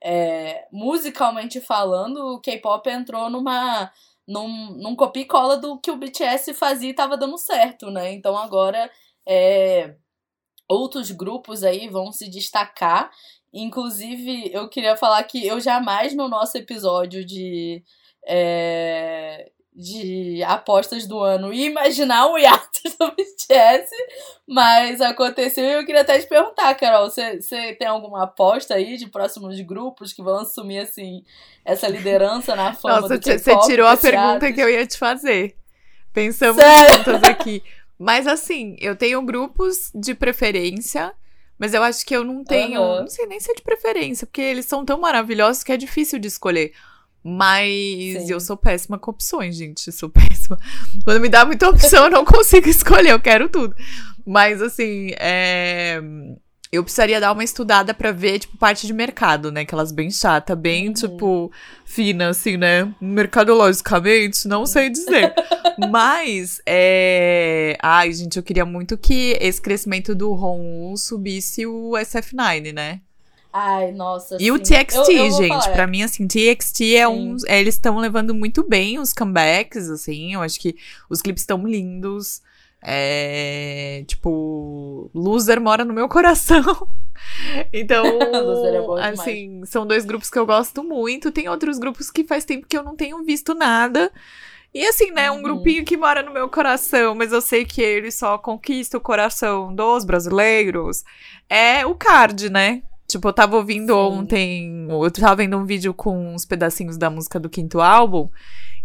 é, musicalmente falando, o K-pop entrou numa num, num copia e cola do que o BTS fazia e tava dando certo, né? Então agora é, outros grupos aí vão se destacar Inclusive, eu queria falar que eu jamais no nosso episódio de. É, de apostas do ano ia imaginar o hiatus do BTS, mas aconteceu e eu queria até te perguntar, Carol, você, tem alguma aposta aí de próximos grupos que vão assumir, assim, essa liderança na fama Nossa, Você tirou a pergunta que eu ia te fazer. Pensamos Sério? juntas aqui. Mas assim, eu tenho grupos de preferência mas eu acho que eu não tenho. Uhum. Não sei nem se é de preferência, porque eles são tão maravilhosos que é difícil de escolher. Mas Sim. eu sou péssima com opções, gente. Sou péssima. Quando me dá muita opção, eu não consigo escolher, eu quero tudo. Mas assim, é eu precisaria dar uma estudada para ver, tipo, parte de mercado, né? Aquelas bem chata, bem, uhum. tipo, fina, assim, né? Mercadologicamente, não sei dizer. Mas, é... Ai, gente, eu queria muito que esse crescimento do ROM subisse o SF9, né? Ai, nossa. E sim. o TXT, eu, eu gente, para mim, assim, TXT é sim. um. Eles estão levando muito bem os comebacks, assim. Eu acho que os clipes estão lindos. É, tipo, Loser mora no meu coração. Então, é assim, são dois grupos que eu gosto muito. Tem outros grupos que faz tempo que eu não tenho visto nada. E assim, né, um uhum. grupinho que mora no meu coração, mas eu sei que ele só conquista o coração dos brasileiros. É o Card, né? Tipo, eu tava ouvindo Sim. ontem, eu tava vendo um vídeo com uns pedacinhos da música do quinto álbum.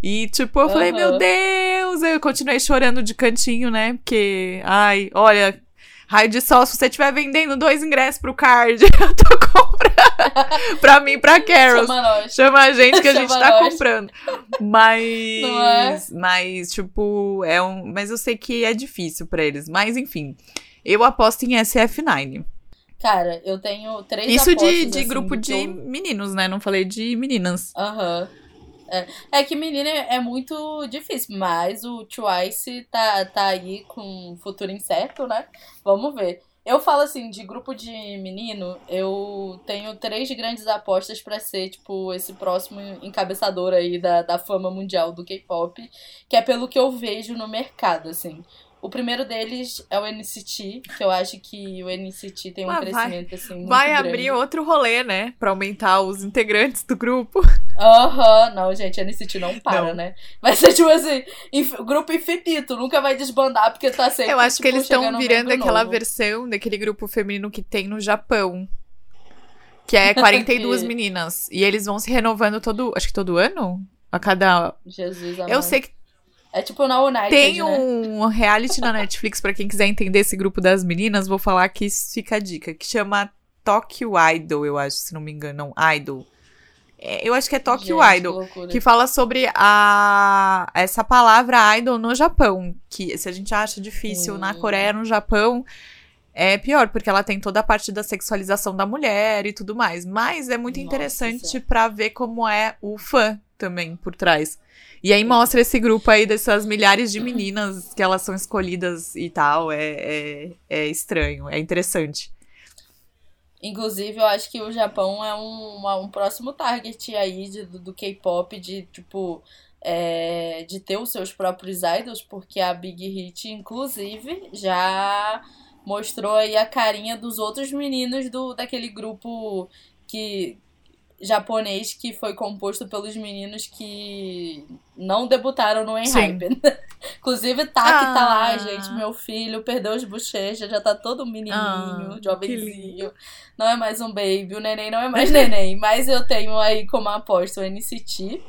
E, tipo, eu uhum. falei, meu Deus! Eu continuei chorando de cantinho, né? Porque, ai, olha, raio de sol, se você estiver vendendo dois ingressos pro card, eu tô comprando. pra mim, pra Carol. Chama. Chama a gente que a gente tá nós. comprando. Mas. É? Mas, tipo, é um. Mas eu sei que é difícil para eles. Mas, enfim. Eu aposto em SF9. Cara, eu tenho três Isso de, de assim, grupo de meninos, né? Não falei de meninas. Aham. Uhum. É, é que menina é muito difícil, mas o Twice tá, tá aí com futuro incerto, né? Vamos ver. Eu falo assim, de grupo de menino, eu tenho três grandes apostas para ser, tipo, esse próximo encabeçador aí da, da fama mundial do K-pop, que é pelo que eu vejo no mercado, assim. O primeiro deles é o NCT, que eu acho que o NCT tem um ah, crescimento, vai, assim, muito Vai grande. abrir outro rolê, né? Pra aumentar os integrantes do grupo. Aham, não, gente, NCT não para, não. né? Vai ser tipo assim, inf grupo infinito, nunca vai desbandar, porque tá sempre, Eu acho tipo, que eles estão virando aquela novo. versão daquele grupo feminino que tem no Japão. Que é 42 meninas. E eles vão se renovando todo, acho que todo ano? A cada... Jesus, amor. Eu sei que é tipo na United, Tem né? um reality na Netflix, para quem quiser entender esse grupo das meninas, vou falar que fica a dica, que chama Tokyo Idol, eu acho, se não me engano. Não, Idol. É, eu acho que é Tokyo Gente, Idol, que, que, fala sobre a essa palavra idol no Japão, que se a gente acha difícil na Coreia, no Japão, é pior, porque ela tem toda a parte da sexualização da mulher e tudo mais. Mas é muito Nossa, interessante para ver como é o fã também por trás. E aí mostra esse grupo aí dessas milhares de meninas que elas são escolhidas e tal. É, é, é estranho, é interessante. Inclusive, eu acho que o Japão é um, um próximo target aí de, do, do K-pop, de tipo. É, de ter os seus próprios idols, porque a Big Hit, inclusive, já mostrou aí a carinha dos outros meninos do daquele grupo que japonês que foi composto pelos meninos que não debutaram no Enhypen. Inclusive, Taki ah, tá lá, gente, meu filho, perdeu as bochechas, já tá todo menininho, ah, jovenzinho. Não é mais um baby, o neném não é mais neném. Mas eu tenho aí como aposta o NCT,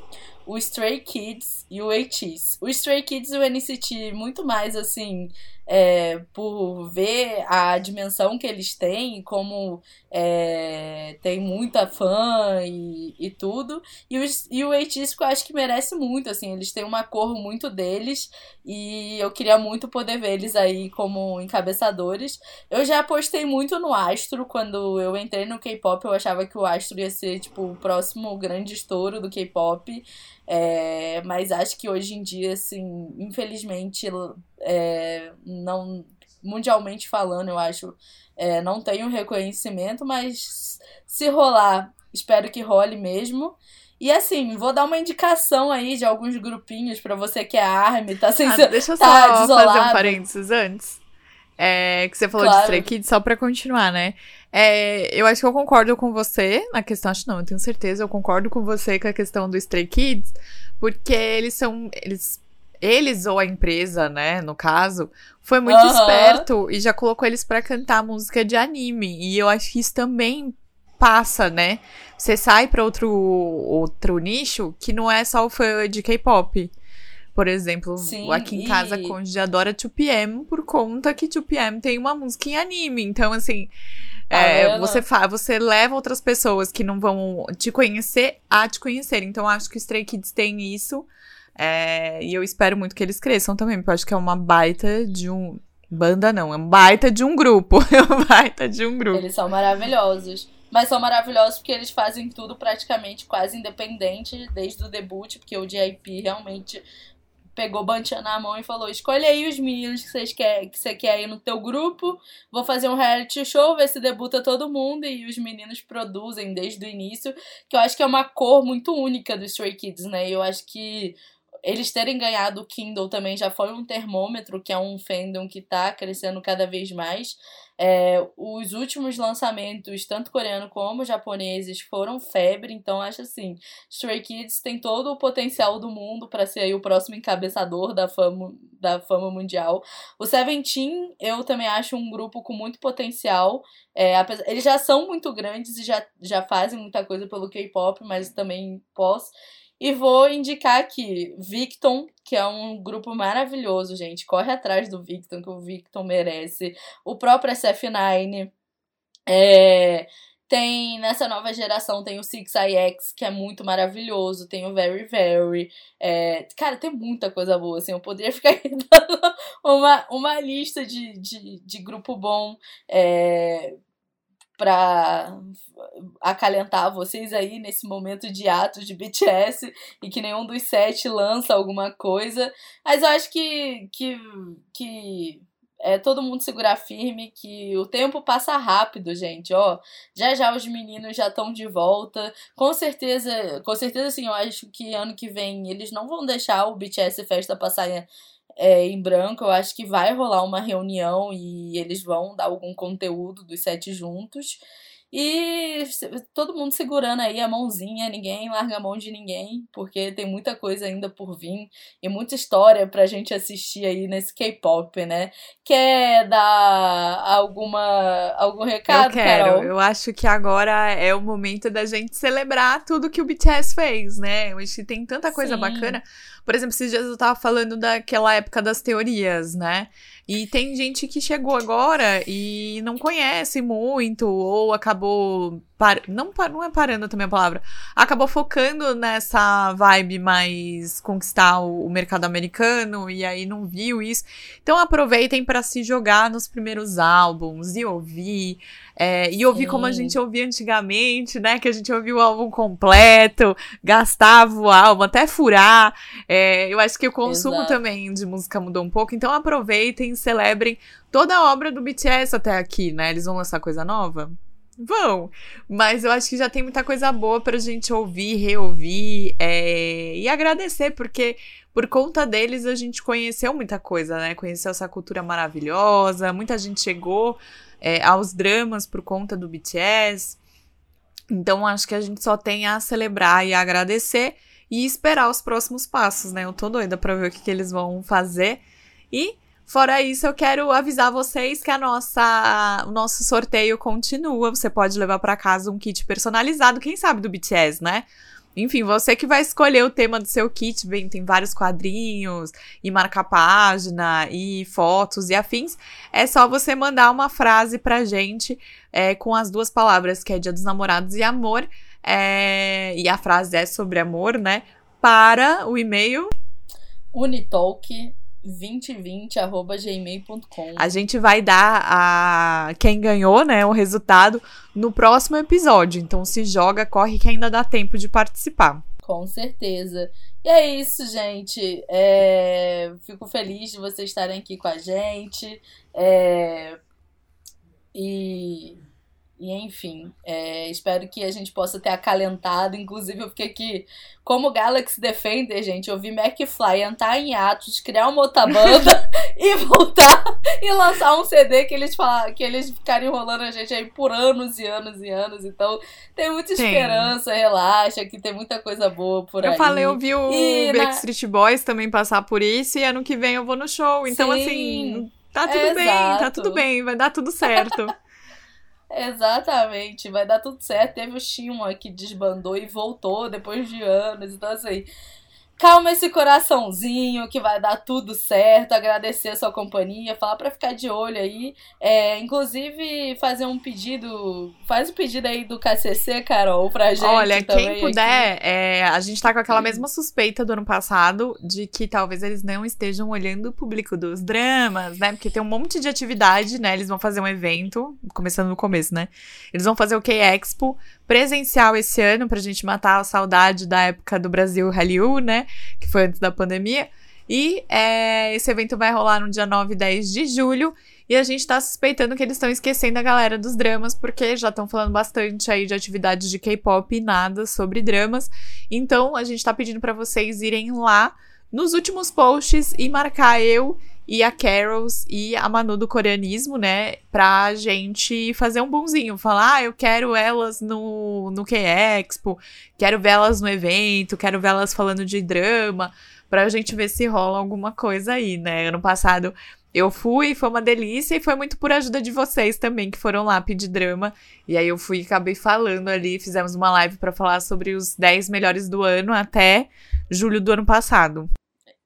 o Stray Kids e o ATEEZ. O Stray Kids e o NCT muito mais, assim, é, por ver a dimensão que eles têm, como é, tem muita fã e, e tudo. E, os, e o eu acho que merece muito, assim, eles têm uma cor muito deles e eu queria muito poder ver eles aí como encabeçadores. Eu já apostei muito no Astro, quando eu entrei no K-pop, eu achava que o Astro ia ser, tipo, o próximo grande estouro do K-pop. É, mas acho que hoje em dia, assim, infelizmente, é, não mundialmente falando, eu acho, é, não tem um reconhecimento, mas se rolar, espero que role mesmo. E assim, vou dar uma indicação aí de alguns grupinhos para você que é ARMY, tá sem ah, Deixa eu tá só fazer um parênteses antes. É, que você falou claro. de Stray Kids, só pra continuar, né? É, eu acho que eu concordo com você na questão, acho não, eu tenho certeza, eu concordo com você com a questão do Stray Kids, porque eles são. Eles, eles ou a empresa, né, no caso, foi muito uhum. esperto e já colocou eles para cantar música de anime. E eu acho que isso também passa, né? Você sai para outro outro nicho que não é só o fã de K-pop. Por exemplo, Sim, aqui em casa a Conde adora 2PM por conta que 2PM tem uma música em anime. Então, assim, é, você, fa você leva outras pessoas que não vão te conhecer a te conhecer. Então, acho que o Stray Kids tem isso. É, e eu espero muito que eles cresçam também, porque eu acho que é uma baita de um. Banda não, é um baita de um grupo. É um baita de um grupo. Eles são maravilhosos. Mas são maravilhosos porque eles fazem tudo praticamente quase independente desde o debut, porque o JIP realmente pegou Bantia na mão e falou: escolhe aí os meninos que, vocês quer, que você quer ir no teu grupo, vou fazer um reality show, ver se debuta todo mundo, e os meninos produzem desde o início, que eu acho que é uma cor muito única do Stray Kids, né? Eu acho que eles terem ganhado o Kindle também já foi um termômetro, que é um fandom que tá crescendo cada vez mais. É, os últimos lançamentos, tanto coreano como japoneses, foram febre, então acho assim, Stray Kids tem todo o potencial do mundo para ser o próximo encabeçador da fama, da fama mundial. O Seventeen, eu também acho um grupo com muito potencial. É, eles já são muito grandes e já, já fazem muita coisa pelo K-pop, mas também pós. E vou indicar aqui Victon, que é um grupo maravilhoso, gente. Corre atrás do Victon, que o Victon merece. O próprio SF9. É, tem, nessa nova geração, tem o Six ix que é muito maravilhoso. Tem o Very Very. É, cara, tem muita coisa boa, assim. Eu poderia ficar dando uma, uma lista de, de, de grupo bom. É, para acalentar vocês aí nesse momento de atos de BTS e que nenhum dos sete lança alguma coisa. Mas eu acho que, que, que é todo mundo segurar firme, que o tempo passa rápido, gente, ó. Já já os meninos já estão de volta. Com certeza, com certeza sim, eu acho que ano que vem eles não vão deixar o BTS Festa passar é, em branco. Eu acho que vai rolar uma reunião e eles vão dar algum conteúdo dos sete juntos. E todo mundo segurando aí a mãozinha, ninguém larga a mão de ninguém, porque tem muita coisa ainda por vir e muita história pra gente assistir aí nesse K-pop, né? Quer dar alguma algum recado, Eu quero. Carol? Eu acho que agora é o momento da gente celebrar tudo que o BTS fez, né? Que tem tanta coisa Sim. bacana. Por exemplo, esses dias eu tava falando daquela época das teorias, né? E tem gente que chegou agora e não conhece muito, ou acabou. Par... Não, não é parando também a palavra. Acabou focando nessa vibe mais conquistar o, mercado americano e aí não viu isso. Então aproveitem para se jogar nos primeiros álbuns e ouvir. É, e ouvir Sim. como a gente ouvia antigamente, né? Que a gente ouvia o álbum completo, gastava o álbum até furar. É, eu acho que o consumo Exato. também de música mudou um pouco. Então aproveitem, celebrem toda a obra do BTS até aqui, né? Eles vão lançar coisa nova? Vão. Mas eu acho que já tem muita coisa boa pra gente ouvir, reouvir é, e agradecer, porque por conta deles a gente conheceu muita coisa, né? Conheceu essa cultura maravilhosa, muita gente chegou é, aos dramas por conta do BTS. Então acho que a gente só tem a celebrar e a agradecer e esperar os próximos passos, né? Eu tô doida pra ver o que, que eles vão fazer. E Fora isso, eu quero avisar vocês que a nossa, o nosso sorteio continua. Você pode levar para casa um kit personalizado, quem sabe do BTS, né? Enfim, você que vai escolher o tema do seu kit, bem, tem vários quadrinhos e marcar página e fotos e afins. É só você mandar uma frase pra gente é, com as duas palavras, que é Dia dos Namorados e Amor. É, e a frase é sobre amor, né? Para o e-mail unitalk 2020@gmail.com. A gente vai dar a quem ganhou, né, o resultado no próximo episódio. Então se joga, corre que ainda dá tempo de participar. Com certeza. E é isso, gente. É... Fico feliz de vocês estarem aqui com a gente. É... E e enfim, é, espero que a gente possa ter acalentado. Inclusive, eu fiquei aqui, como Galaxy Defender, gente, eu vi McFly entrar em atos, criar uma outra banda e voltar e lançar um CD que eles, falam, que eles ficarem enrolando a gente aí por anos e anos e anos. Então, tem muita esperança, relaxa, que tem muita coisa boa por eu aí. Eu falei, eu vi o e Backstreet na... Boys também passar por isso e ano que vem eu vou no show. Então, Sim, assim, tá tudo é bem, exato. tá tudo bem, vai dar tudo certo. Exatamente, vai dar tudo certo. Teve o Shima que desbandou e voltou depois de anos. Então, assim, calma esse coraçãozinho que vai dar tudo certo, agradecer a sua companhia, falar para ficar de olho aí, é, inclusive fazer um pedido, faz o um pedido aí do KCC, Carol, pra gente Olha, quem puder, é, a gente tá com aquela mesma suspeita do ano passado de que talvez eles não estejam olhando o público dos dramas, né, porque tem um monte de atividade, né, eles vão fazer um evento, começando no começo, né, eles vão fazer o K-Expo presencial esse ano pra gente matar a saudade da época do Brasil Hallyu, né? Que foi antes da pandemia. E é, esse evento vai rolar no dia 9 e 10 de julho. E a gente tá suspeitando que eles estão esquecendo a galera dos dramas, porque já estão falando bastante aí de atividades de K-pop e nada sobre dramas. Então a gente tá pedindo para vocês irem lá nos últimos posts e marcar eu e a Carols e a Manu do coreanismo, né? Pra gente fazer um bonzinho. Falar, ah, eu quero elas no, no K-Expo, quero ver elas no evento, quero ver elas falando de drama, pra gente ver se rola alguma coisa aí, né? Ano passado eu fui, foi uma delícia e foi muito por ajuda de vocês também que foram lá pedir drama. E aí eu fui e acabei falando ali, fizemos uma live para falar sobre os 10 melhores do ano até julho do ano passado.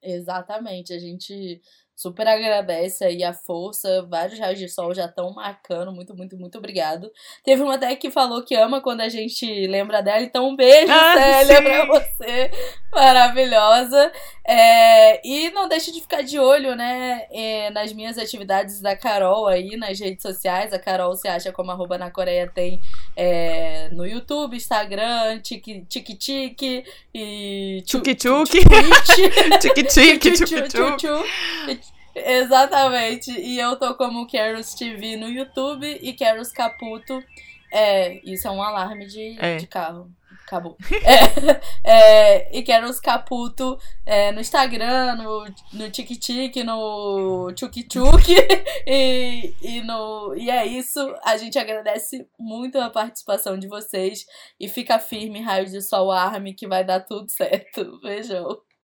Exatamente, a gente super agradece aí a força. Vários raios de sol já estão marcando. Muito, muito, muito obrigado. Teve uma até que falou que ama quando a gente lembra dela. Então, um beijo, ah, Célia, sim. pra você. Maravilhosa. É, e não deixe de ficar de olho, né, é, nas minhas atividades da Carol aí nas redes sociais. A Carol se acha como arroba na Coreia tem é, no YouTube, Instagram, Tiki-Tiki e Tchuki-Tchuki. Tiki-Tiki, Tchuki-Tchuki. Exatamente. E eu tô como Caros TV no YouTube e Caros Caputo. É, isso é um alarme de, é. de carro. Acabou. é, é, e Caros Caputo é, no Instagram, no, no TikTok, no Tchuk Tchuk. e, e, no, e é isso. A gente agradece muito a participação de vocês. E fica firme, Raios de Sol Arme, que vai dar tudo certo. Beijão.